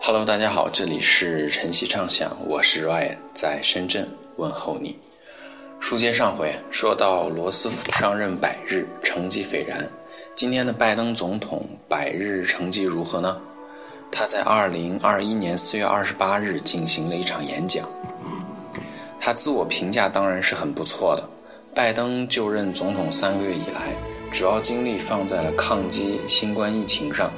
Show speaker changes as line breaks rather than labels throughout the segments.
Hello，大家好，这里是晨曦畅想，我是 Ryan，在深圳问候你。书接上回，说到罗斯福上任百日，成绩斐然。今天的拜登总统百日成绩如何呢？他在2021年4月28日进行了一场演讲，他自我评价当然是很不错的。拜登就任总统三个月以来，主要精力放在了抗击新冠疫情上。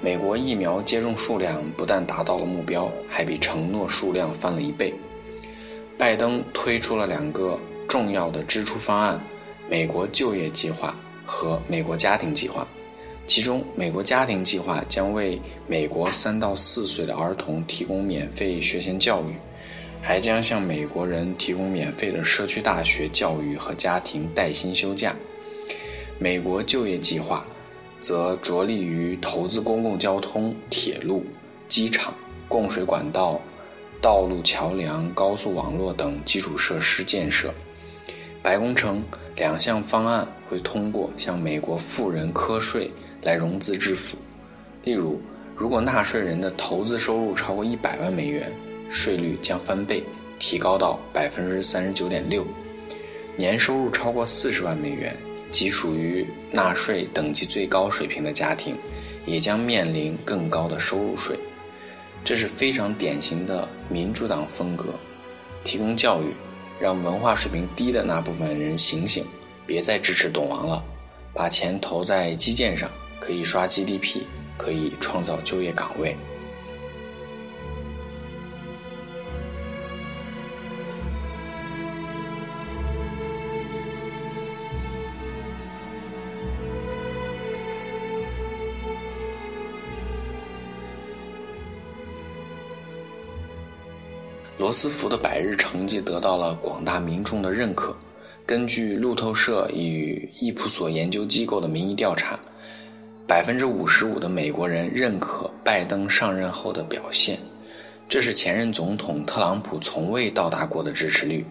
美国疫苗接种数量不但达到了目标，还比承诺数量翻了一倍。拜登推出了两个重要的支出方案：美国就业计划和美国家庭计划。其中，美国家庭计划将为美国三到四岁的儿童提供免费学前教育，还将向美国人提供免费的社区大学教育和家庭带薪休假。美国就业计划。则着力于投资公共交通、铁路、机场、供水管道、道路桥梁、高速网络等基础设施建设。白宫称，两项方案会通过向美国富人课税来融资致富。例如，如果纳税人的投资收入超过一百万美元，税率将翻倍，提高到百分之三十九点六；年收入超过四十万美元。即属于纳税等级最高水平的家庭，也将面临更高的收入税。这是非常典型的民主党风格：提供教育，让文化水平低的那部分人醒醒，别再支持董王了，把钱投在基建上，可以刷 GDP，可以创造就业岗位。罗斯福的百日成绩得到了广大民众的认可。根据路透社与易普索研究机构的民意调查，百分之五十五的美国人认可拜登上任后的表现，这是前任总统特朗普从未到达过的支持率。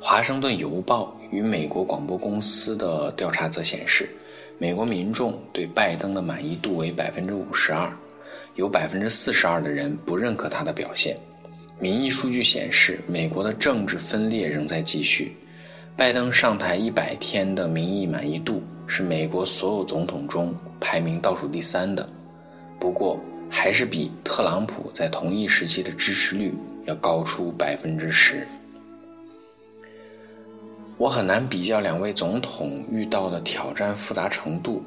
华盛顿邮报与美国广播公司的调查则显示，美国民众对拜登的满意度为百分之五十二，有百分之四十二的人不认可他的表现。民意数据显示，美国的政治分裂仍在继续。拜登上台一百天的民意满意度是美国所有总统中排名倒数第三的，不过还是比特朗普在同一时期的支持率要高出百分之十。我很难比较两位总统遇到的挑战复杂程度，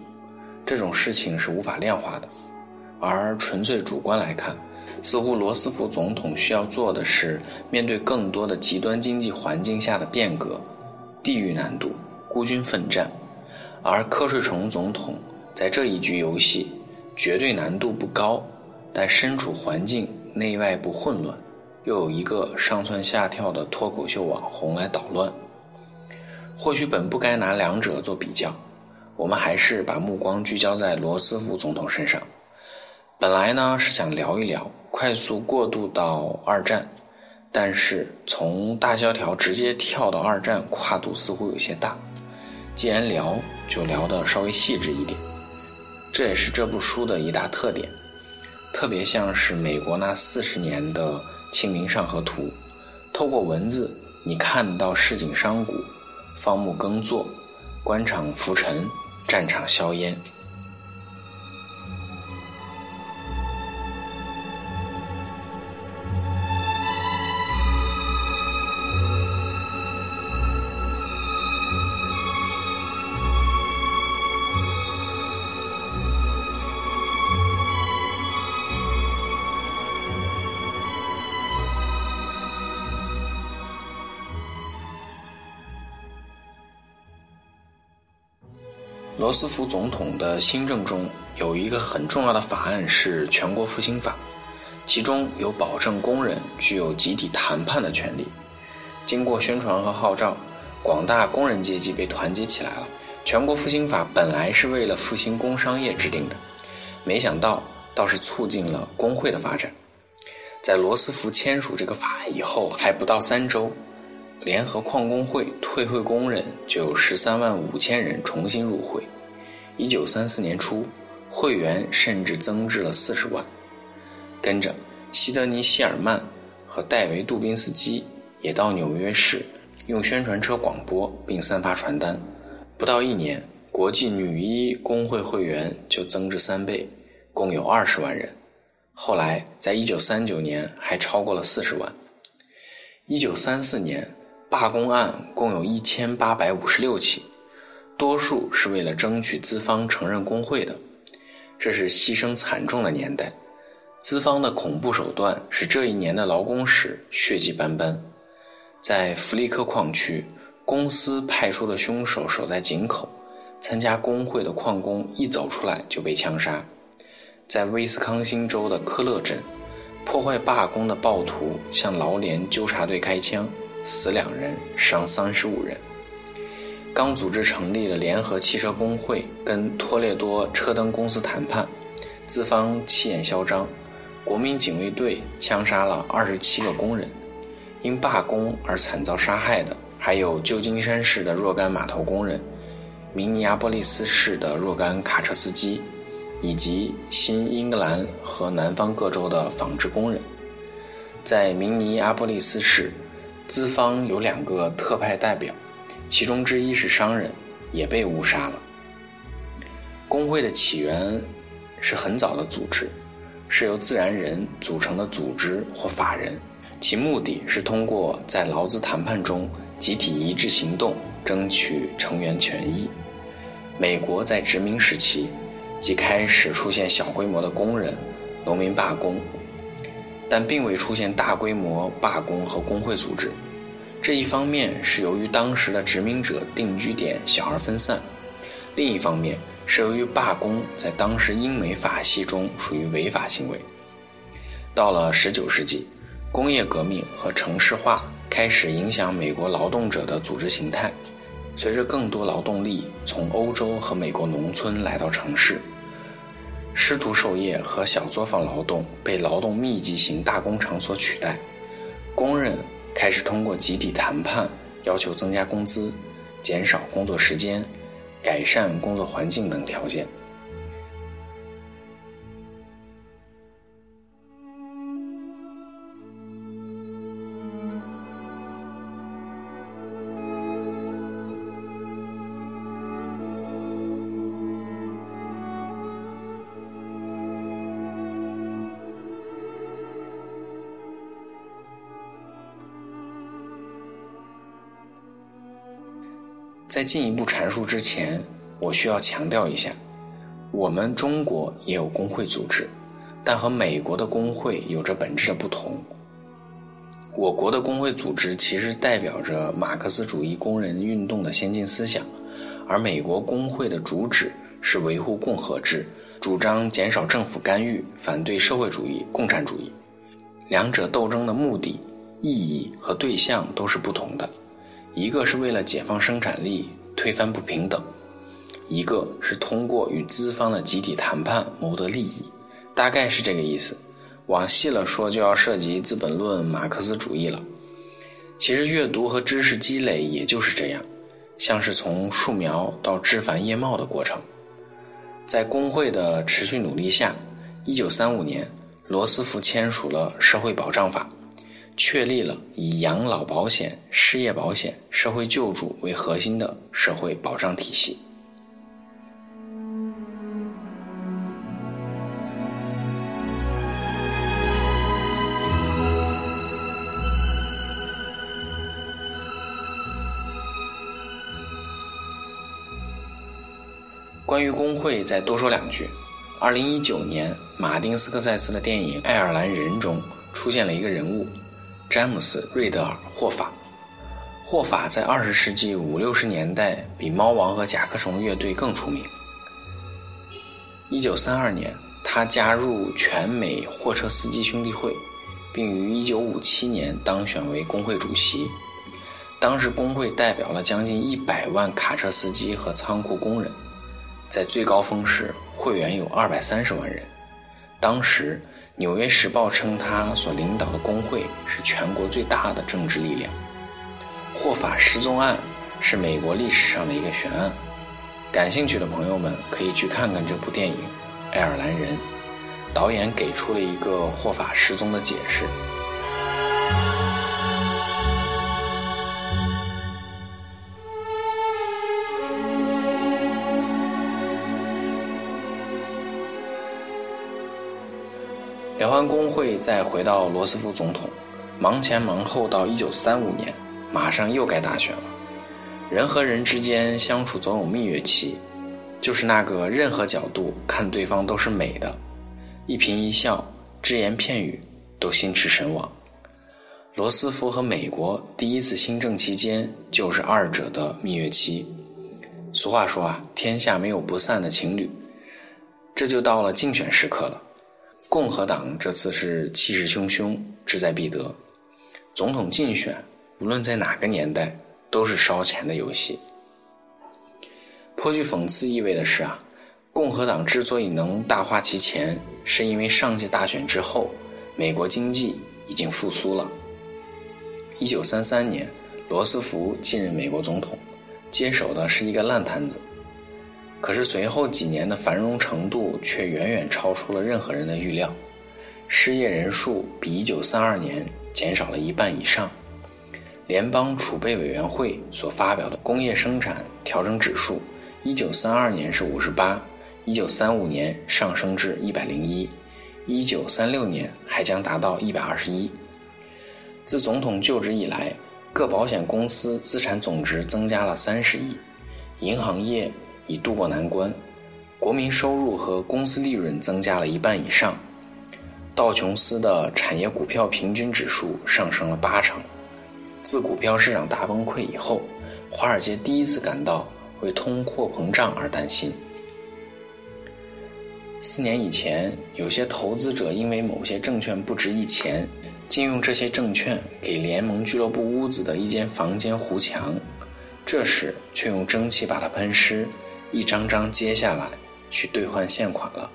这种事情是无法量化的。而纯粹主观来看，似乎罗斯福总统需要做的是面对更多的极端经济环境下的变革、地域难度、孤军奋战，而瞌睡虫总统在这一局游戏绝对难度不高，但身处环境内外部混乱，又有一个上蹿下跳的脱口秀网红来捣乱。或许本不该拿两者做比较，我们还是把目光聚焦在罗斯福总统身上。本来呢是想聊一聊。快速过渡到二战，但是从大萧条直接跳到二战，跨度似乎有些大。既然聊，就聊得稍微细致一点。这也是这部书的一大特点，特别像是美国那四十年的《清明上河图》，透过文字，你看到市井商贾、放牧耕作、官场浮沉、战场硝烟。罗斯福总统的新政中有一个很重要的法案是全国复兴法，其中有保证工人具有集体谈判的权利。经过宣传和号召，广大工人阶级被团结起来了。全国复兴法本来是为了复兴工商业制定的，没想到倒是促进了工会的发展。在罗斯福签署这个法案以后，还不到三周。联合矿工会退会工人就有十三万五千人重新入会。一九三四年初，会员甚至增至了四十万。跟着西德尼·希尔曼和戴维·杜宾斯基也到纽约市用宣传车广播并散发传单。不到一年，国际女医工会会员就增至三倍，共有二十万人。后来，在一九三九年还超过了四十万。一九三四年，罢工案共有一千八百五十六起，多数是为了争取资方承认工会的。这是牺牲惨重的年代，资方的恐怖手段使这一年的劳工史血迹斑斑。在弗利克矿区，公司派出的凶手守在井口，参加工会的矿工一走出来就被枪杀。在威斯康星州的科勒镇，破坏罢工的暴徒向劳联纠察队开枪，死两人，伤三十五人。刚组织成立的联合汽车工会跟托列多车灯公司谈判，资方气焰嚣张，国民警卫队枪杀了二十七个工人。因罢工而惨遭杀害的，还有旧金山市的若干码头工人，明尼阿波利斯市的若干卡车司机，以及新英格兰和南方各州的纺织工人。在明尼阿波利斯市，资方有两个特派代表。其中之一是商人，也被误杀了。工会的起源是很早的组织，是由自然人组成的组织或法人，其目的是通过在劳资谈判中集体一致行动，争取成员权益。美国在殖民时期即开始出现小规模的工人、农民罢工，但并未出现大规模罢工和工会组织。这一方面是由于当时的殖民者定居点小而分散，另一方面是由于罢工在当时英美法系中属于违法行为。到了19世纪，工业革命和城市化开始影响美国劳动者的组织形态。随着更多劳动力从欧洲和美国农村来到城市，师徒授业和小作坊劳动被劳动密集型大工厂所取代，工人。开始通过集体谈判，要求增加工资、减少工作时间、改善工作环境等条件。在进一步阐述之前，我需要强调一下，我们中国也有工会组织，但和美国的工会有着本质的不同。我国的工会组织其实代表着马克思主义工人运动的先进思想，而美国工会的主旨是维护共和制，主张减少政府干预，反对社会主义、共产主义。两者斗争的目的、意义和对象都是不同的。一个是为了解放生产力、推翻不平等，一个是通过与资方的集体谈判谋得利益，大概是这个意思。往细了说，就要涉及《资本论》、马克思主义了。其实阅读和知识积累也就是这样，像是从树苗到枝繁叶茂的过程。在工会的持续努力下，1935年，罗斯福签署了《社会保障法》。确立了以养老保险、失业保险、社会救助为核心的社会保障体系。关于工会，再多说两句。二零一九年，马丁斯科塞斯的电影《爱尔兰人》中出现了一个人物。詹姆斯·瑞德尔·霍法，霍法在二十世纪五六十年代比猫王和甲壳虫乐队更出名。一九三二年，他加入全美货车司机兄弟会，并于一九五七年当选为工会主席。当时工会代表了将近一百万卡车司机和仓库工人，在最高峰时，会员有二百三十万人。当时。《纽约时报》称，他所领导的工会是全国最大的政治力量。霍法失踪案是美国历史上的一个悬案，感兴趣的朋友们可以去看看这部电影《爱尔兰人》。导演给出了一个霍法失踪的解释。辽安工会再回到罗斯福总统，忙前忙后到一九三五年，马上又该大选了。人和人之间相处总有蜜月期，就是那个任何角度看对方都是美的，一颦一笑、只言片语都心驰神往。罗斯福和美国第一次新政期间就是二者的蜜月期。俗话说啊，天下没有不散的情侣。这就到了竞选时刻了。共和党这次是气势汹汹，志在必得。总统竞选，无论在哪个年代，都是烧钱的游戏。颇具讽刺意味的是啊，共和党之所以能大花其钱，是因为上届大选之后，美国经济已经复苏了。一九三三年，罗斯福继任美国总统，接手的是一个烂摊子。可是随后几年的繁荣程度却远远超出了任何人的预料，失业人数比1932年减少了一半以上。联邦储备委员会所发表的工业生产调整指数，1932年是58，1935年上升至101，1936年还将达到121。自总统就职以来，各保险公司资产总值增加了30亿，银行业。已渡过难关，国民收入和公司利润增加了一半以上，道琼斯的产业股票平均指数上升了八成。自股票市场大崩溃以后，华尔街第一次感到为通货膨胀而担心。四年以前，有些投资者因为某些证券不值一钱，竟用这些证券给联盟俱乐部屋子的一间房间糊墙，这时却用蒸汽把它喷湿。一张张接下来去兑换现款了。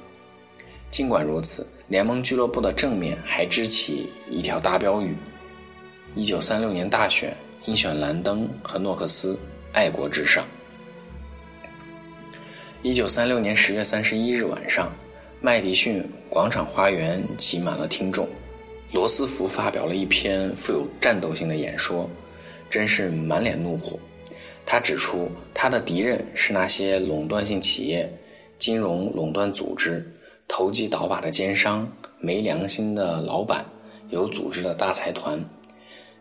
尽管如此，联盟俱乐部的正面还支起一条大标语：“一九三六年大选应选兰登和诺克斯，爱国至上。”一九三六年十月三十一日晚上，麦迪逊广场花园挤满了听众。罗斯福发表了一篇富有战斗性的演说，真是满脸怒火。他指出，他的敌人是那些垄断性企业、金融垄断组织、投机倒把的奸商、没良心的老板、有组织的大财团。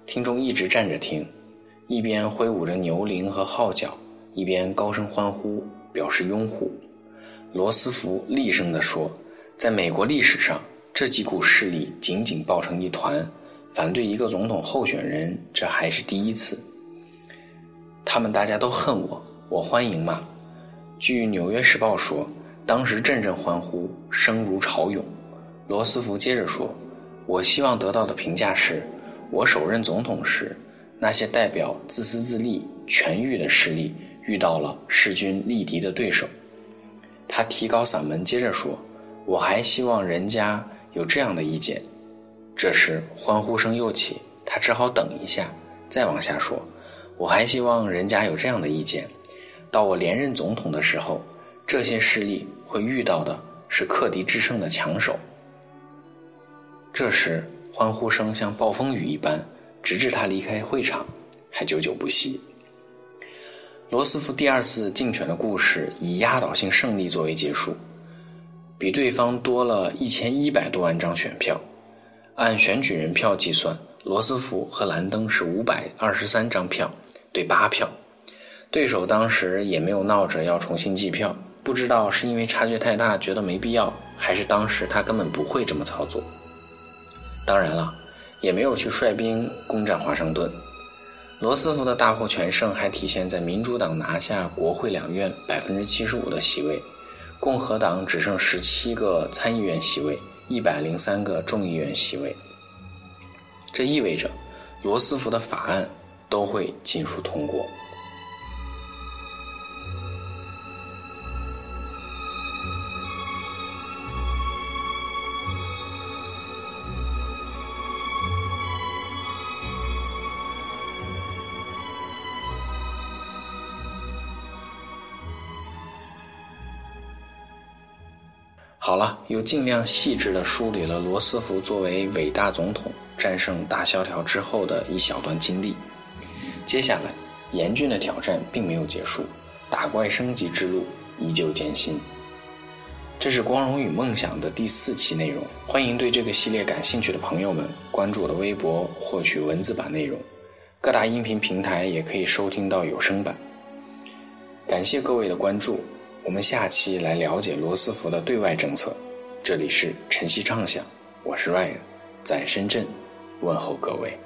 听众一直站着听，一边挥舞着牛铃和号角，一边高声欢呼，表示拥护。罗斯福厉声地说：“在美国历史上，这几股势力紧紧抱成一团，反对一个总统候选人，这还是第一次。”他们大家都恨我，我欢迎吗？据《纽约时报》说，当时阵阵欢呼，声如潮涌。罗斯福接着说：“我希望得到的评价是，我首任总统时，那些代表自私自利、权欲的势力遇到了势均力敌的对手。”他提高嗓门接着说：“我还希望人家有这样的意见。”这时欢呼声又起，他只好等一下，再往下说。我还希望人家有这样的意见：到我连任总统的时候，这些势力会遇到的是克敌制胜的强手。这时，欢呼声像暴风雨一般，直至他离开会场，还久久不息。罗斯福第二次竞选的故事以压倒性胜利作为结束，比对方多了一千一百多万张选票，按选举人票计算，罗斯福和兰登是五百二十三张票。对八票，对手当时也没有闹着要重新计票，不知道是因为差距太大觉得没必要，还是当时他根本不会这么操作。当然了，也没有去率兵攻占华盛顿。罗斯福的大获全胜还体现在民主党拿下国会两院百分之七十五的席位，共和党只剩十七个参议院席位，一百零三个众议院席位。这意味着罗斯福的法案。都会尽数通过。好了又尽量细致地梳理了罗斯福作为伟大总统战胜大萧条之后的一小段经历。接下来，严峻的挑战并没有结束，打怪升级之路依旧艰辛。这是《光荣与梦想》的第四期内容，欢迎对这个系列感兴趣的朋友们关注我的微博获取文字版内容。各大音频平台也可以收听到有声版。感谢各位的关注，我们下期来了解罗斯福的对外政策。这里是晨曦畅想，我是 Ryan，在深圳问候各位。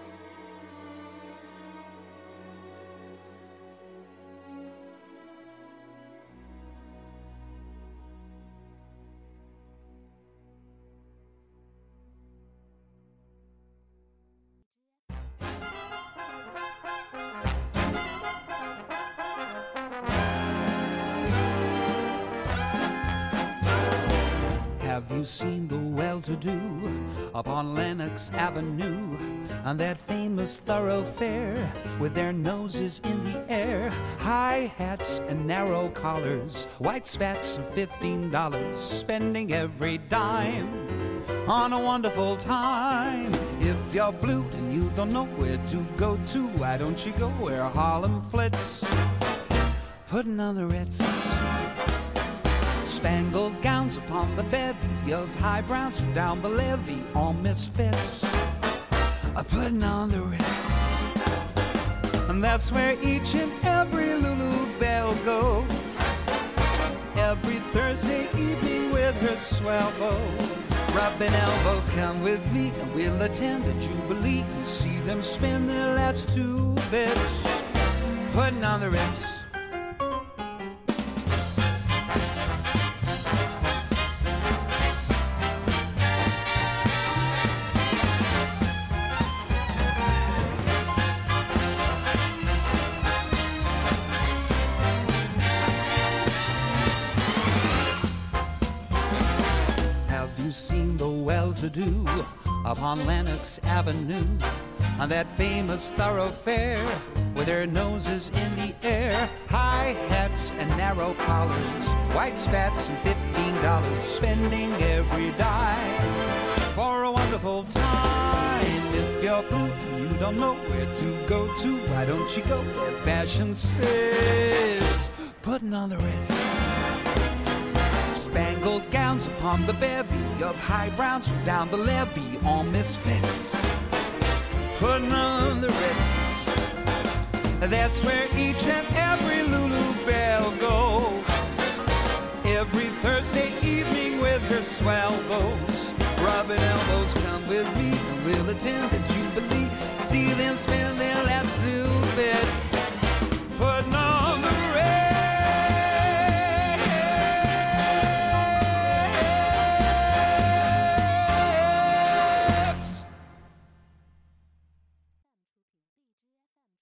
On that famous thoroughfare with their noses in the air, high hats and narrow collars, white spats fifteen dollars, spending every dime on a wonderful time. If you're blue and you don't know where to go to, why don't you go where Harlem flits? Putting on the Ritz spangled gowns upon the bevy of high browns from down the levee, all misfits are putting on the Ritz. And that's where each and every Lulu Bell goes. Every Thursday evening with her swell bows. Rubbing elbows, come with me and we'll attend the Jubilee and see them spend their last two bits. Putting on the Ritz. Seen the well-to-do upon Lenox Avenue on that famous thoroughfare with their noses in the air, high hats and narrow collars, white spats and fifteen dollars, spending every dime for a wonderful time. If you're blue and you don't know where to go to, why don't you go where fashion sits? Putting on the Ritz spangled gowns upon the bevy of high browns from down the levee, all misfits. Putting on the Ritz. That's where each and every Lulu Belle goes. Every Thursday evening with her swell bows. Rubbing elbows, come with me, and we'll attend the Jubilee. See